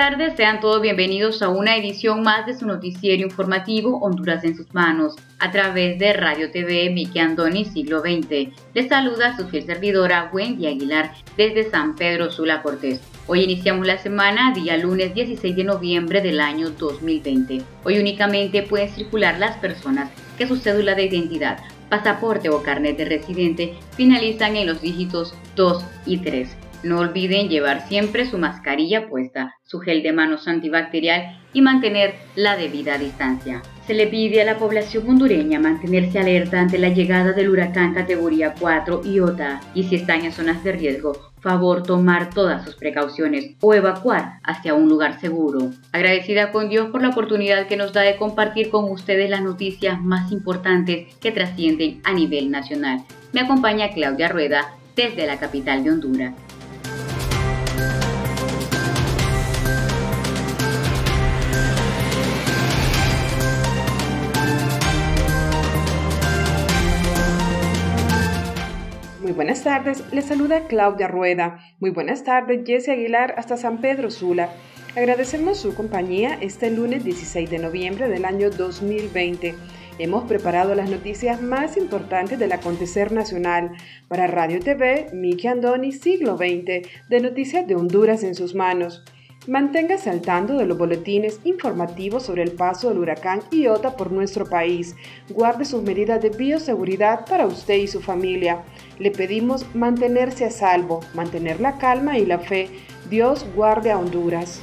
Tardes, sean todos bienvenidos a una edición más de su noticiero informativo Honduras en sus manos, a través de Radio TV Miki Andoni Siglo XX. Les saluda su fiel servidora Wendy Aguilar desde San Pedro Sula Cortés. Hoy iniciamos la semana, día lunes 16 de noviembre del año 2020. Hoy únicamente pueden circular las personas que su cédula de identidad, pasaporte o carnet de residente finalizan en los dígitos 2 y 3. No olviden llevar siempre su mascarilla puesta, su gel de manos antibacterial y mantener la debida distancia. Se le pide a la población hondureña mantenerse alerta ante la llegada del huracán categoría 4 Iota y si están en zonas de riesgo, favor tomar todas sus precauciones o evacuar hacia un lugar seguro. Agradecida con Dios por la oportunidad que nos da de compartir con ustedes las noticias más importantes que trascienden a nivel nacional. Me acompaña Claudia Rueda desde la capital de Honduras. Buenas tardes, les saluda Claudia Rueda. Muy buenas tardes, Jesse Aguilar hasta San Pedro Sula. Agradecemos su compañía este lunes 16 de noviembre del año 2020. Hemos preparado las noticias más importantes del acontecer nacional para Radio TV Miki Andoni Siglo XX de Noticias de Honduras en sus manos. Manténgase al tanto de los boletines informativos sobre el paso del huracán Iota por nuestro país. Guarde sus medidas de bioseguridad para usted y su familia. Le pedimos mantenerse a salvo, mantener la calma y la fe. Dios guarde a Honduras.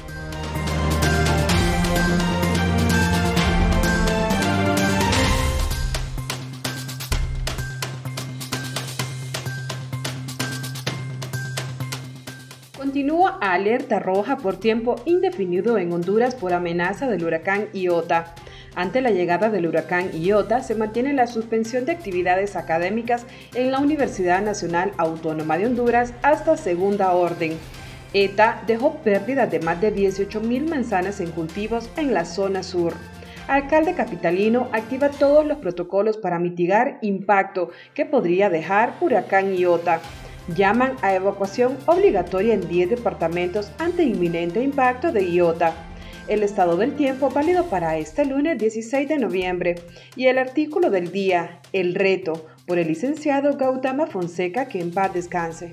Alerta roja por tiempo indefinido en Honduras por amenaza del huracán Iota. Ante la llegada del huracán Iota, se mantiene la suspensión de actividades académicas en la Universidad Nacional Autónoma de Honduras hasta segunda orden. ETA dejó pérdidas de más de 18.000 manzanas en cultivos en la zona sur. Alcalde capitalino activa todos los protocolos para mitigar impacto que podría dejar huracán Iota. Llaman a evacuación obligatoria en 10 departamentos ante inminente impacto de Iota el estado del tiempo válido para este lunes 16 de noviembre y el artículo del día, El reto, por el licenciado Gautama Fonseca, que en paz descanse.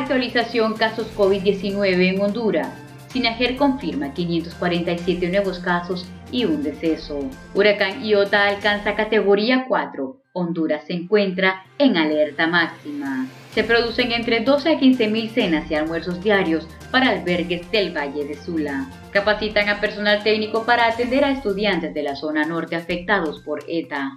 Actualización casos COVID-19 en Honduras. Sinajer confirma 547 nuevos casos y un deceso. Huracán Iota alcanza categoría 4. Honduras se encuentra en alerta máxima. Se producen entre 12 a 15 mil cenas y almuerzos diarios para albergues del Valle de Sula. Capacitan a personal técnico para atender a estudiantes de la zona norte afectados por ETA.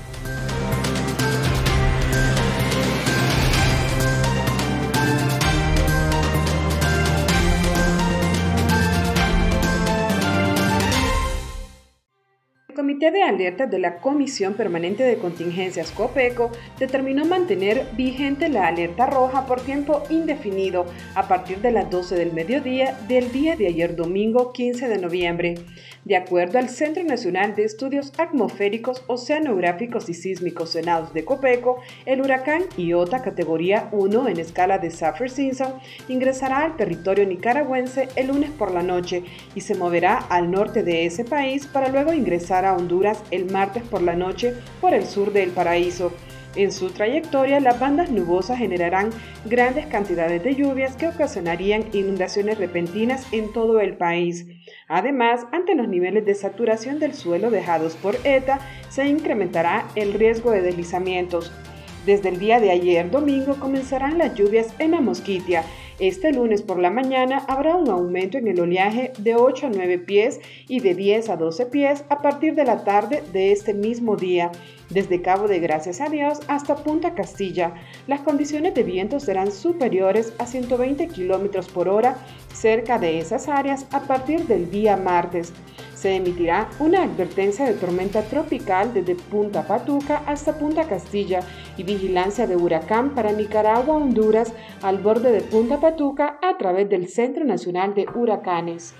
Comité de Alertas de la Comisión Permanente de Contingencias COPECO determinó mantener vigente la alerta roja por tiempo indefinido a partir de las 12 del mediodía del día de ayer domingo 15 de noviembre. De acuerdo al Centro Nacional de Estudios Atmosféricos, Oceanográficos y Sísmicos Senados de COPECO, el huracán Iota categoría 1 en escala de Saffir-Simpson ingresará al territorio nicaragüense el lunes por la noche y se moverá al norte de ese país para luego ingresar a Honduras el martes por la noche por el sur del paraíso. En su trayectoria, las bandas nubosas generarán grandes cantidades de lluvias que ocasionarían inundaciones repentinas en todo el país. Además, ante los niveles de saturación del suelo dejados por ETA, se incrementará el riesgo de deslizamientos. Desde el día de ayer, domingo, comenzarán las lluvias en la Mosquitia este lunes por la mañana habrá un aumento en el oleaje de 8 a 9 pies y de 10 a 12 pies a partir de la tarde de este mismo día. Desde Cabo de Gracias a Dios hasta Punta Castilla, las condiciones de viento serán superiores a 120 km por hora cerca de esas áreas a partir del día martes se emitirá una advertencia de tormenta tropical desde Punta Patuca hasta Punta Castilla y vigilancia de huracán para Nicaragua, Honduras, al borde de Punta Patuca a través del Centro Nacional de Huracanes.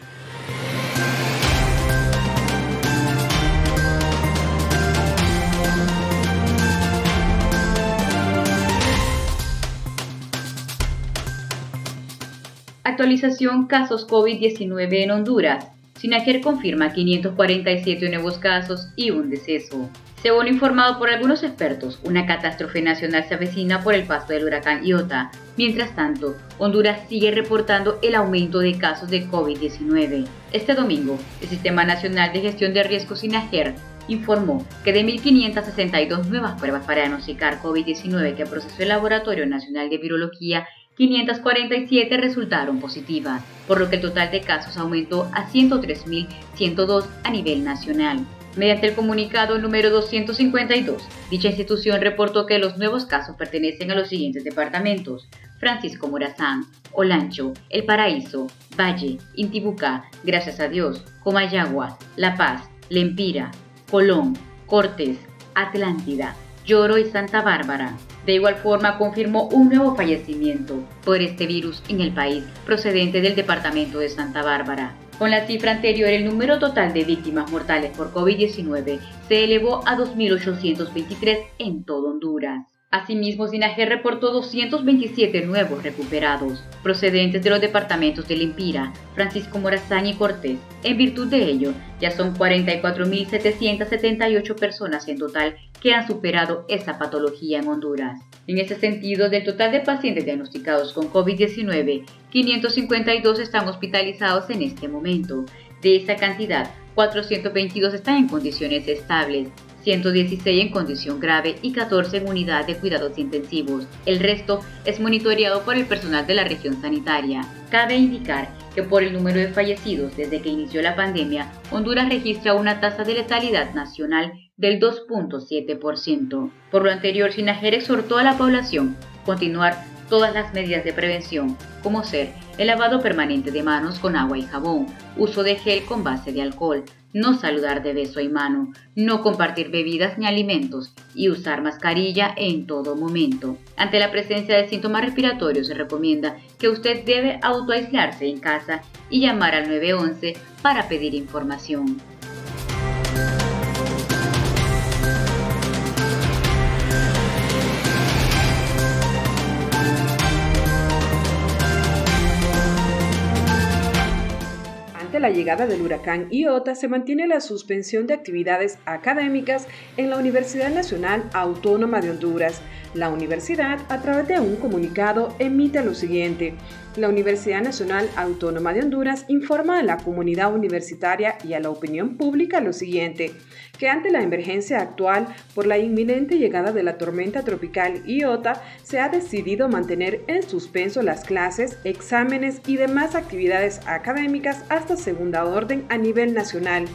Actualización casos COVID-19 en Honduras. Sinajer confirma 547 nuevos casos y un deceso. Según informado por algunos expertos, una catástrofe nacional se avecina por el paso del huracán Iota. Mientras tanto, Honduras sigue reportando el aumento de casos de COVID-19. Este domingo, el Sistema Nacional de Gestión de Riesgos SINAGER informó que de 1.562 nuevas pruebas para diagnosticar COVID-19 que procesó el Laboratorio Nacional de Virología 547 resultaron positivas, por lo que el total de casos aumentó a 103.102 a nivel nacional. Mediante el comunicado número 252, dicha institución reportó que los nuevos casos pertenecen a los siguientes departamentos: Francisco Morazán, Olancho, El Paraíso, Valle, Intibucá, Gracias a Dios, Comayagua, La Paz, Lempira, Colón, Cortes, Atlántida, Lloro y Santa Bárbara. De igual forma, confirmó un nuevo fallecimiento por este virus en el país procedente del departamento de Santa Bárbara. Con la cifra anterior, el número total de víctimas mortales por COVID-19 se elevó a 2.823 en todo Honduras. Asimismo, Sinaje reportó 227 nuevos recuperados, procedentes de los departamentos de Lempira, Francisco Morazán y Cortés. En virtud de ello, ya son 44.778 personas en total que han superado esa patología en Honduras. En ese sentido, del total de pacientes diagnosticados con COVID-19, 552 están hospitalizados en este momento. De esa cantidad, 422 están en condiciones estables, 116 en condición grave y 14 en unidad de cuidados intensivos. El resto es monitoreado por el personal de la región sanitaria. Cabe indicar que por el número de fallecidos desde que inició la pandemia, Honduras registra una tasa de letalidad nacional del 2.7%. Por lo anterior, Sinajer exhortó a la población continuar todas las medidas de prevención, como ser el lavado permanente de manos con agua y jabón, uso de gel con base de alcohol, no saludar de beso y mano, no compartir bebidas ni alimentos y usar mascarilla en todo momento. Ante la presencia de síntomas respiratorios se recomienda que usted debe autoaislarse en casa y llamar al 911 para pedir información. La llegada del huracán Iota se mantiene la suspensión de actividades académicas en la Universidad Nacional Autónoma de Honduras. La universidad, a través de un comunicado, emite lo siguiente. La Universidad Nacional Autónoma de Honduras informa a la comunidad universitaria y a la opinión pública lo siguiente, que ante la emergencia actual por la inminente llegada de la tormenta tropical Iota, se ha decidido mantener en suspenso las clases, exámenes y demás actividades académicas hasta segunda orden a nivel nacional.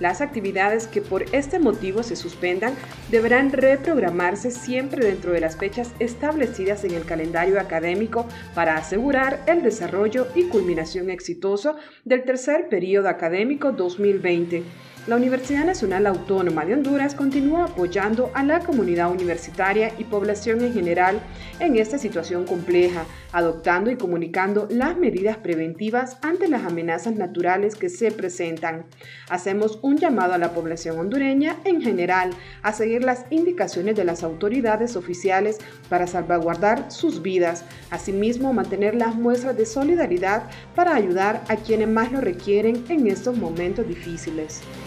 Las actividades que por este motivo se suspendan deberán reprogramarse siempre dentro de las fechas establecidas en el calendario académico para asegurar el desarrollo y culminación exitoso del tercer periodo académico 2020. La Universidad Nacional Autónoma de Honduras continúa apoyando a la comunidad universitaria y población en general en esta situación compleja, adoptando y comunicando las medidas preventivas ante las amenazas naturales que se presentan. Hacemos un llamado a la población hondureña en general a seguir las indicaciones de las autoridades oficiales para salvaguardar sus vidas, asimismo mantener las muestras de solidaridad para ayudar a quienes más lo requieren en estos momentos difíciles.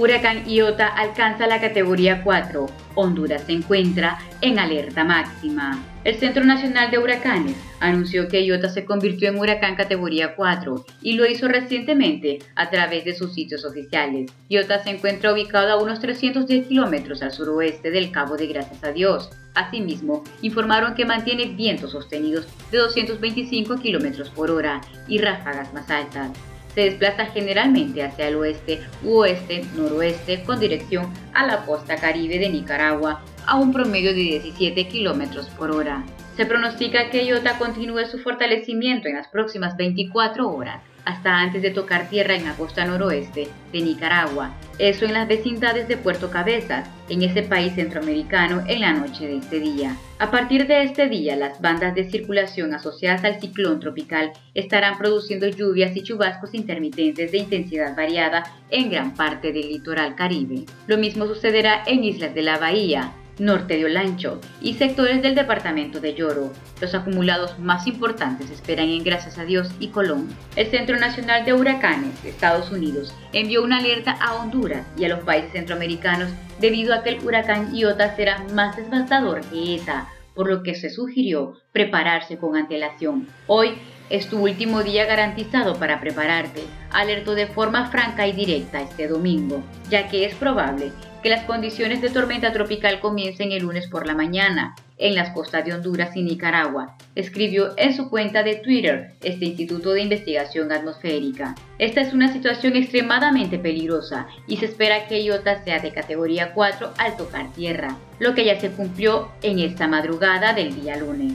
Huracán Iota alcanza la categoría 4. Honduras se encuentra en alerta máxima. El Centro Nacional de Huracanes anunció que Iota se convirtió en huracán categoría 4 y lo hizo recientemente a través de sus sitios oficiales. Iota se encuentra ubicado a unos 310 kilómetros al suroeste del Cabo de Gracias a Dios. Asimismo, informaron que mantiene vientos sostenidos de 225 kilómetros por hora y ráfagas más altas se desplaza generalmente hacia el oeste oeste, noroeste con dirección a la costa caribe de Nicaragua a un promedio de 17 km por hora. Se pronostica que Iota continúe su fortalecimiento en las próximas 24 horas hasta antes de tocar tierra en la costa noroeste de Nicaragua, eso en las vecindades de Puerto Cabezas, en ese país centroamericano en la noche de este día. A partir de este día, las bandas de circulación asociadas al ciclón tropical estarán produciendo lluvias y chubascos intermitentes de intensidad variada en gran parte del litoral caribe. Lo mismo sucederá en islas de la bahía, norte de Olancho y sectores del departamento de Lloro. Los acumulados más importantes esperan en Gracias a Dios y Colón. El Centro Nacional de Huracanes de Estados Unidos envió una alerta a Honduras y a los países centroamericanos debido a que el huracán Iota será más devastador que ETA, por lo que se sugirió prepararse con antelación. Hoy es tu último día garantizado para prepararte, alertó de forma franca y directa este domingo, ya que es probable que las condiciones de tormenta tropical comiencen el lunes por la mañana en las costas de Honduras y Nicaragua, escribió en su cuenta de Twitter este Instituto de Investigación Atmosférica. Esta es una situación extremadamente peligrosa y se espera que Iota sea de categoría 4 al tocar tierra, lo que ya se cumplió en esta madrugada del día lunes.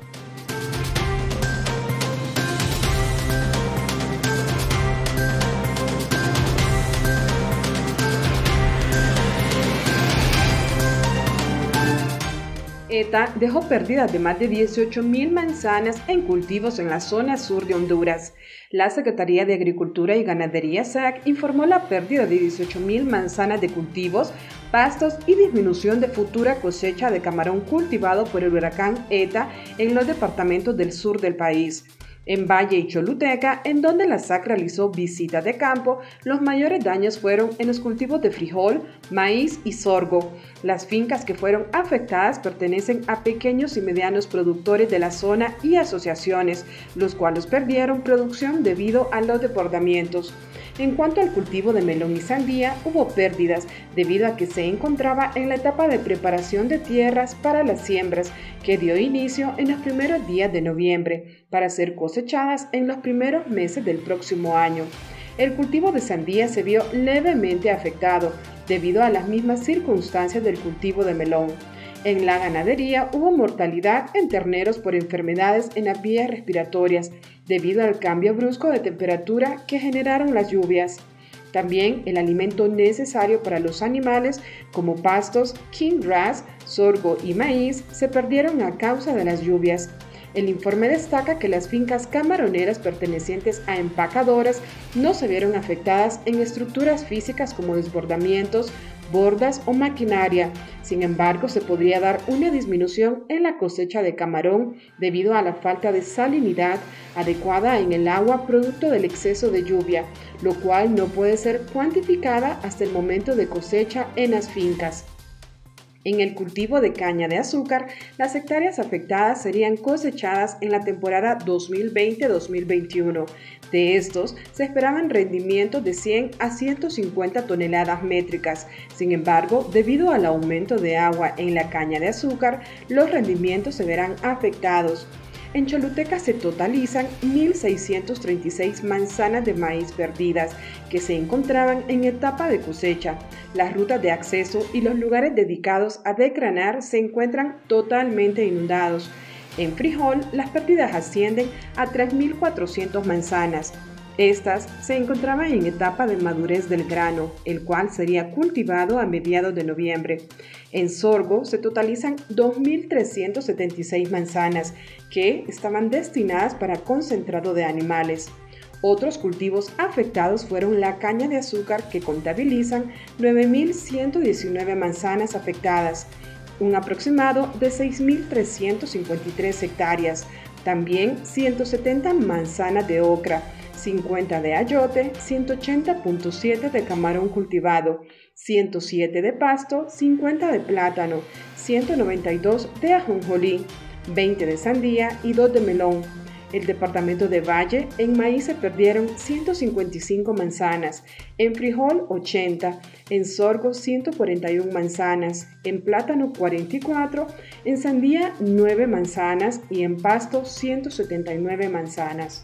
ETA dejó pérdidas de más de 18.000 manzanas en cultivos en la zona sur de Honduras. La Secretaría de Agricultura y Ganadería SAC informó la pérdida de 18.000 manzanas de cultivos, pastos y disminución de futura cosecha de camarón cultivado por el huracán ETA en los departamentos del sur del país. En Valle y Choluteca, en donde la SAC realizó visitas de campo, los mayores daños fueron en los cultivos de frijol, maíz y sorgo. Las fincas que fueron afectadas pertenecen a pequeños y medianos productores de la zona y asociaciones, los cuales perdieron producción debido a los desbordamientos. En cuanto al cultivo de melón y sandía, hubo pérdidas debido a que se encontraba en la etapa de preparación de tierras para las siembras, que dio inicio en los primeros días de noviembre, para ser cosechadas en los primeros meses del próximo año. El cultivo de sandía se vio levemente afectado debido a las mismas circunstancias del cultivo de melón. En la ganadería hubo mortalidad en terneros por enfermedades en las vías respiratorias debido al cambio brusco de temperatura que generaron las lluvias. También el alimento necesario para los animales como pastos, king sorgo y maíz se perdieron a causa de las lluvias. El informe destaca que las fincas camaroneras pertenecientes a empacadoras no se vieron afectadas en estructuras físicas como desbordamientos, bordas o maquinaria. Sin embargo, se podría dar una disminución en la cosecha de camarón debido a la falta de salinidad adecuada en el agua producto del exceso de lluvia, lo cual no puede ser cuantificada hasta el momento de cosecha en las fincas. En el cultivo de caña de azúcar, las hectáreas afectadas serían cosechadas en la temporada 2020-2021. De estos, se esperaban rendimientos de 100 a 150 toneladas métricas. Sin embargo, debido al aumento de agua en la caña de azúcar, los rendimientos se verán afectados. En Choluteca se totalizan 1.636 manzanas de maíz perdidas que se encontraban en etapa de cosecha. Las rutas de acceso y los lugares dedicados a decranar se encuentran totalmente inundados. En Frijol, las pérdidas ascienden a 3.400 manzanas. Estas se encontraban en etapa de madurez del grano, el cual sería cultivado a mediados de noviembre. En sorgo se totalizan 2.376 manzanas que estaban destinadas para concentrado de animales. Otros cultivos afectados fueron la caña de azúcar que contabilizan 9.119 manzanas afectadas, un aproximado de 6.353 hectáreas, también 170 manzanas de ocra, 50 de ayote, 180.7 de camarón cultivado, 107 de pasto, 50 de plátano, 192 de ajonjolí, 20 de sandía y 2 de melón. El departamento de Valle, en maíz se perdieron 155 manzanas, en frijol 80, en sorgo 141 manzanas, en plátano 44, en sandía 9 manzanas y en pasto 179 manzanas.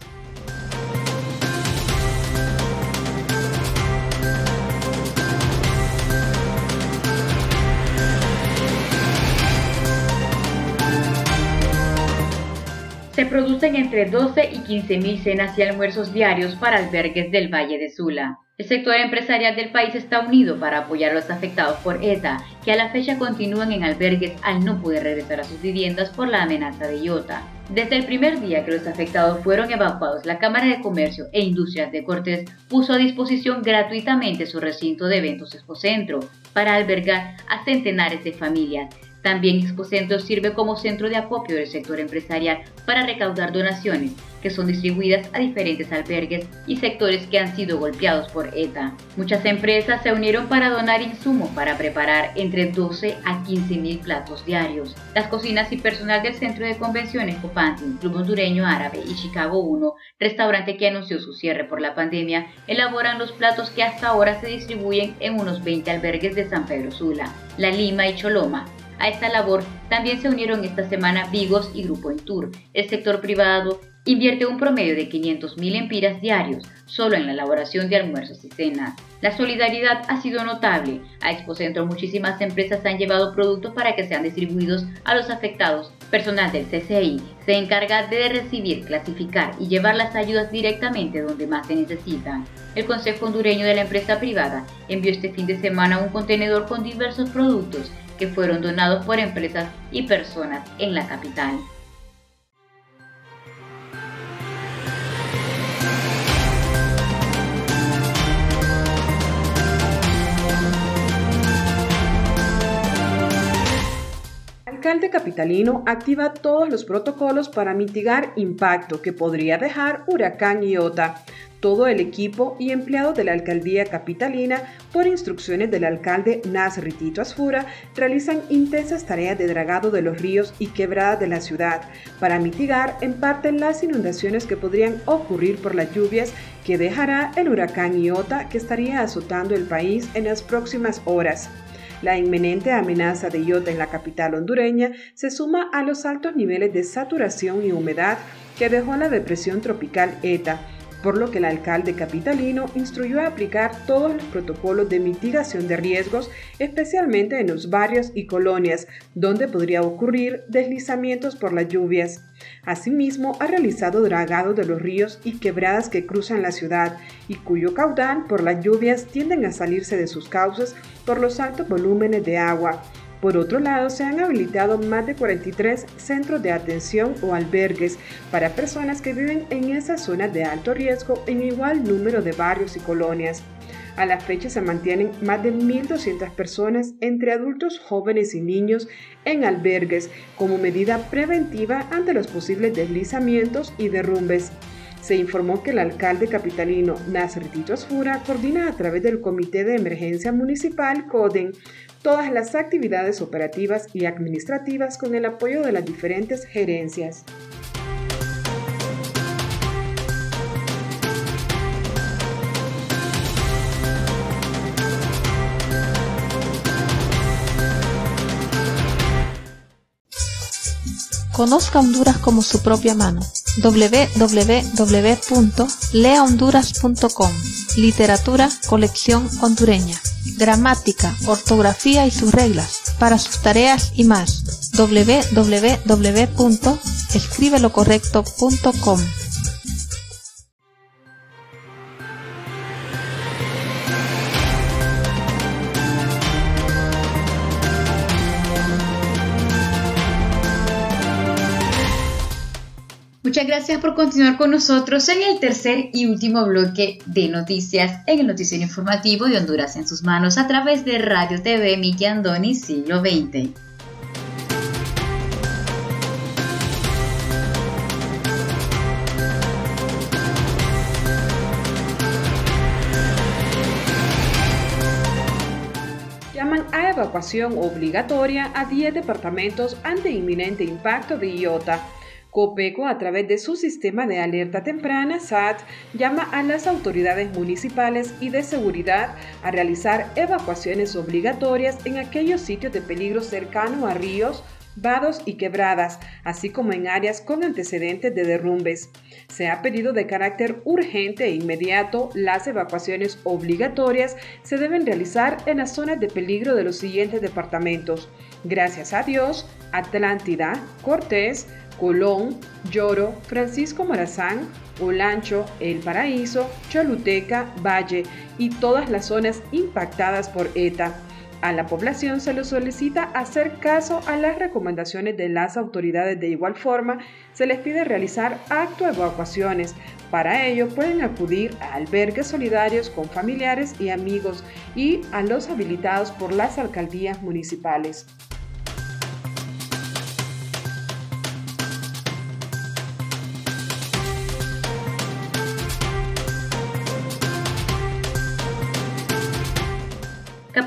Se producen entre 12 y 15 mil cenas y almuerzos diarios para albergues del Valle de Sula. El sector empresarial del país está unido para apoyar a los afectados por ETA, que a la fecha continúan en albergues al no poder regresar a sus viviendas por la amenaza de IOTA. Desde el primer día que los afectados fueron evacuados, la Cámara de Comercio e Industrias de Cortés puso a disposición gratuitamente su recinto de eventos Expocentro para albergar a centenares de familias también Expocentro sirve como centro de acopio del sector empresarial para recaudar donaciones que son distribuidas a diferentes albergues y sectores que han sido golpeados por ETA. Muchas empresas se unieron para donar insumos para preparar entre 12 a 15 mil platos diarios. Las cocinas y personal del Centro de Convenciones Copantin, Club Hondureño Árabe y Chicago 1, restaurante que anunció su cierre por la pandemia, elaboran los platos que hasta ahora se distribuyen en unos 20 albergues de San Pedro Sula, La Lima y Choloma, a esta labor también se unieron esta semana Vigos y Grupo Intur. El sector privado invierte un promedio de 500.000 empiras diarios solo en la elaboración de almuerzos y cenas. La solidaridad ha sido notable. A Expocentro muchísimas empresas han llevado productos para que sean distribuidos a los afectados. Personal del CCI se encarga de recibir, clasificar y llevar las ayudas directamente donde más se necesitan. El Consejo Hondureño de la Empresa Privada envió este fin de semana un contenedor con diversos productos que fueron donados por empresas y personas en la capital. Alcalde capitalino activa todos los protocolos para mitigar impacto que podría dejar huracán Iota todo el equipo y empleados de la alcaldía capitalina, por instrucciones del alcalde Nasri Tito Asfura, realizan intensas tareas de dragado de los ríos y quebradas de la ciudad para mitigar en parte las inundaciones que podrían ocurrir por las lluvias que dejará el huracán Iota que estaría azotando el país en las próximas horas. La inminente amenaza de Iota en la capital hondureña se suma a los altos niveles de saturación y humedad que dejó la depresión tropical ETA, por lo que el alcalde capitalino instruyó a aplicar todos los protocolos de mitigación de riesgos, especialmente en los barrios y colonias, donde podría ocurrir deslizamientos por las lluvias. Asimismo, ha realizado dragados de los ríos y quebradas que cruzan la ciudad y cuyo caudal por las lluvias tienden a salirse de sus cauces por los altos volúmenes de agua. Por otro lado, se han habilitado más de 43 centros de atención o albergues para personas que viven en esas zonas de alto riesgo en igual número de barrios y colonias. A la fecha se mantienen más de 1.200 personas entre adultos, jóvenes y niños en albergues como medida preventiva ante los posibles deslizamientos y derrumbes. Se informó que el alcalde capitalino Nasser Tito Asfura coordina a través del Comité de Emergencia Municipal CODEN todas las actividades operativas y administrativas con el apoyo de las diferentes gerencias. Conozca Honduras como su propia mano. www.leahonduras.com Literatura, colección hondureña. Gramática, ortografía y sus reglas. Para sus tareas y más. www.escribelocorrecto.com gracias por continuar con nosotros en el tercer y último bloque de noticias en el noticiero informativo de Honduras en sus manos a través de Radio TV Miki Andoni Siglo XX. llaman a evacuación obligatoria a 10 departamentos ante inminente impacto de IOTA Copeco, a través de su sistema de alerta temprana, SAT, llama a las autoridades municipales y de seguridad a realizar evacuaciones obligatorias en aquellos sitios de peligro cercano a ríos, vados y quebradas, así como en áreas con antecedentes de derrumbes. Se ha pedido de carácter urgente e inmediato las evacuaciones obligatorias se deben realizar en las zonas de peligro de los siguientes departamentos. Gracias a Dios, Atlántida, Cortés, Colón, Lloro, Francisco Morazán, Olancho, El Paraíso, Choluteca, Valle y todas las zonas impactadas por ETA. A la población se le solicita hacer caso a las recomendaciones de las autoridades. De igual forma, se les pide realizar acto de evacuaciones. Para ello pueden acudir a albergues solidarios con familiares y amigos y a los habilitados por las alcaldías municipales.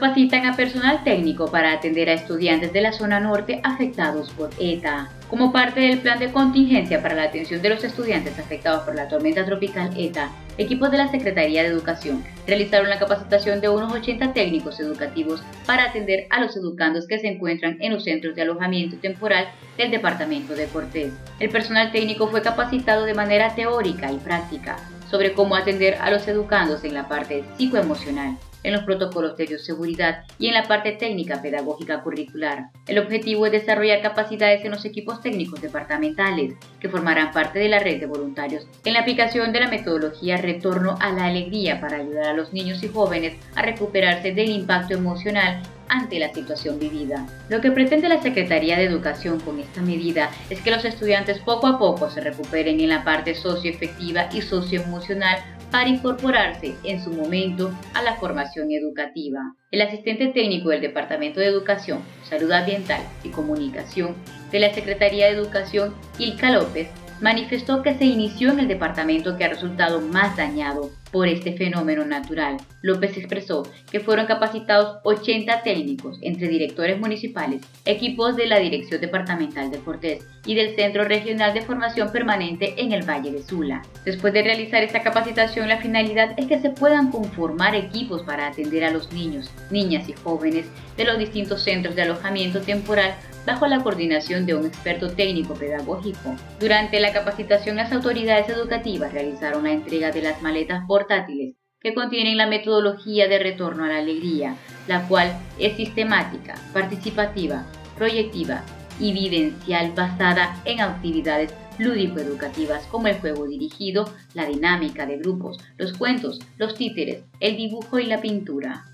Capacitan a personal técnico para atender a estudiantes de la zona norte afectados por ETA. Como parte del plan de contingencia para la atención de los estudiantes afectados por la tormenta tropical ETA, equipos de la Secretaría de Educación realizaron la capacitación de unos 80 técnicos educativos para atender a los educandos que se encuentran en los centros de alojamiento temporal del departamento de Cortés. El personal técnico fue capacitado de manera teórica y práctica sobre cómo atender a los educandos en la parte psicoemocional en los protocolos de bioseguridad y en la parte técnica pedagógica curricular. El objetivo es desarrollar capacidades en los equipos técnicos departamentales que formarán parte de la red de voluntarios en la aplicación de la metodología Retorno a la Alegría para ayudar a los niños y jóvenes a recuperarse del impacto emocional ante la situación vivida. Lo que pretende la Secretaría de Educación con esta medida es que los estudiantes poco a poco se recuperen en la parte socioefectiva y socioemocional para incorporarse en su momento a la formación educativa. El asistente técnico del Departamento de Educación, Salud Ambiental y Comunicación de la Secretaría de Educación, Ilka López, manifestó que se inició en el departamento que ha resultado más dañado por este fenómeno natural. López expresó que fueron capacitados 80 técnicos entre directores municipales, equipos de la Dirección Departamental de Cortés y del Centro Regional de Formación Permanente en el Valle de Sula. Después de realizar esta capacitación, la finalidad es que se puedan conformar equipos para atender a los niños, niñas y jóvenes de los distintos centros de alojamiento temporal bajo la coordinación de un experto técnico pedagógico. Durante la capacitación las autoridades educativas realizaron la entrega de las maletas portátiles que contienen la metodología de retorno a la alegría, la cual es sistemática, participativa, proyectiva y vivencial basada en actividades lúdico-educativas como el juego dirigido, la dinámica de grupos, los cuentos, los títeres, el dibujo y la pintura.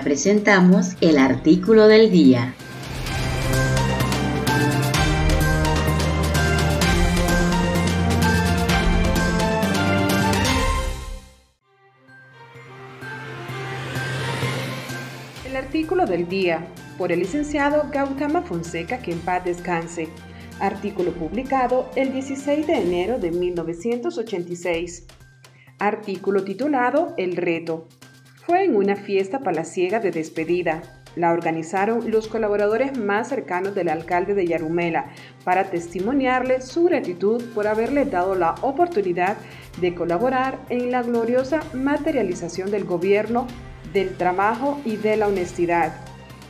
Presentamos el artículo del día. El artículo del día por el licenciado Gautama Fonseca, que en paz descanse. Artículo publicado el 16 de enero de 1986. Artículo titulado El reto. Fue en una fiesta palaciega de despedida. La organizaron los colaboradores más cercanos del alcalde de Yarumela para testimoniarle su gratitud por haberle dado la oportunidad de colaborar en la gloriosa materialización del gobierno, del trabajo y de la honestidad.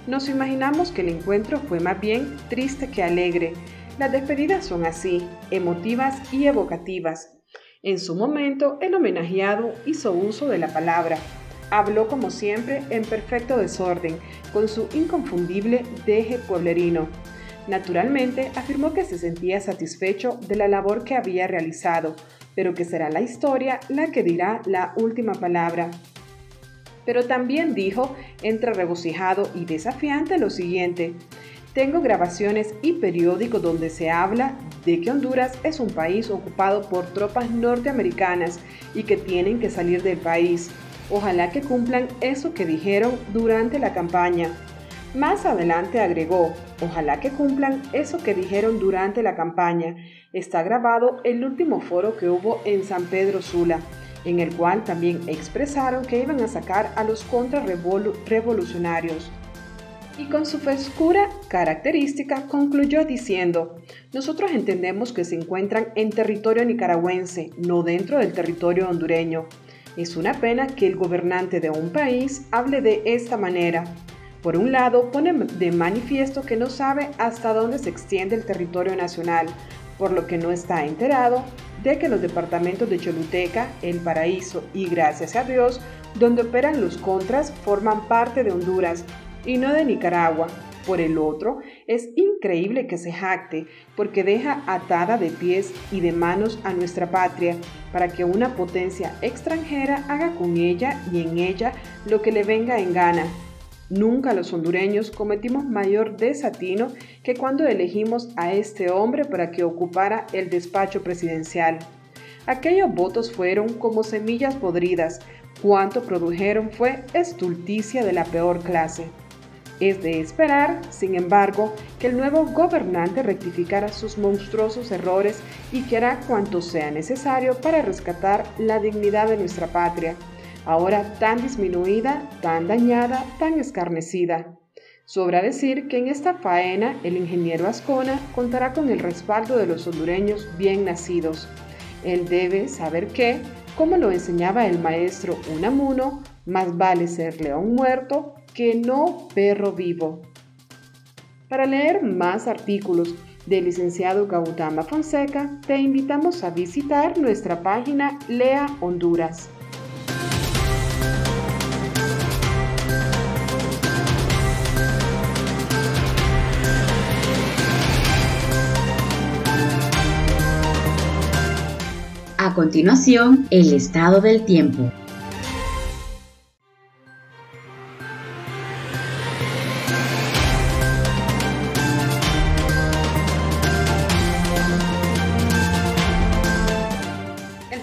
Nos imaginamos que el encuentro fue más bien triste que alegre. Las despedidas son así, emotivas y evocativas. En su momento, el homenajeado hizo uso de la palabra, habló como siempre en perfecto desorden, con su inconfundible deje pueblerino. Naturalmente, afirmó que se sentía satisfecho de la labor que había realizado, pero que será la historia la que dirá la última palabra. Pero también dijo, entre regocijado y desafiante, lo siguiente. Tengo grabaciones y periódicos donde se habla de que Honduras es un país ocupado por tropas norteamericanas y que tienen que salir del país. Ojalá que cumplan eso que dijeron durante la campaña. Más adelante agregó, ojalá que cumplan eso que dijeron durante la campaña. Está grabado el último foro que hubo en San Pedro Sula, en el cual también expresaron que iban a sacar a los contrarrevolucionarios. Y con su frescura característica concluyó diciendo, nosotros entendemos que se encuentran en territorio nicaragüense, no dentro del territorio hondureño. Es una pena que el gobernante de un país hable de esta manera. Por un lado, pone de manifiesto que no sabe hasta dónde se extiende el territorio nacional, por lo que no está enterado de que los departamentos de Choluteca, El Paraíso y Gracias a Dios, donde operan los contras, forman parte de Honduras y no de Nicaragua, por el otro, es increíble que se jacte porque deja atada de pies y de manos a nuestra patria para que una potencia extranjera haga con ella y en ella lo que le venga en gana. Nunca los hondureños cometimos mayor desatino que cuando elegimos a este hombre para que ocupara el despacho presidencial. Aquellos votos fueron como semillas podridas, cuanto produjeron fue estulticia de la peor clase. Es de esperar, sin embargo, que el nuevo gobernante rectificara sus monstruosos errores y que hará cuanto sea necesario para rescatar la dignidad de nuestra patria, ahora tan disminuida, tan dañada, tan escarnecida. Sobra decir que en esta faena el ingeniero Ascona contará con el respaldo de los hondureños bien nacidos. Él debe saber que, como lo enseñaba el maestro Unamuno, más vale ser león muerto que no perro vivo. Para leer más artículos del licenciado Gautama Fonseca, te invitamos a visitar nuestra página Lea Honduras. A continuación, el estado del tiempo.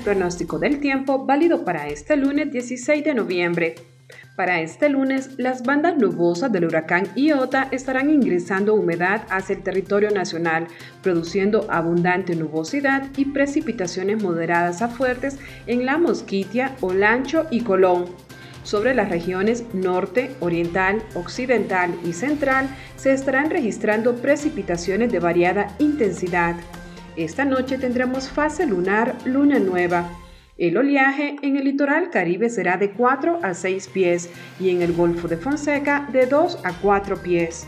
Pronóstico del tiempo válido para este lunes 16 de noviembre. Para este lunes, las bandas nubosas del huracán Iota estarán ingresando humedad hacia el territorio nacional, produciendo abundante nubosidad y precipitaciones moderadas a fuertes en la Mosquitia, Olancho y Colón. Sobre las regiones norte, oriental, occidental y central se estarán registrando precipitaciones de variada intensidad Esta noche tendremos fase lunar, luna nueva. El oleaje en el litoral caribe será de 4 a 6 pies y en el Golfo de Fonseca de 2 a 4 pies.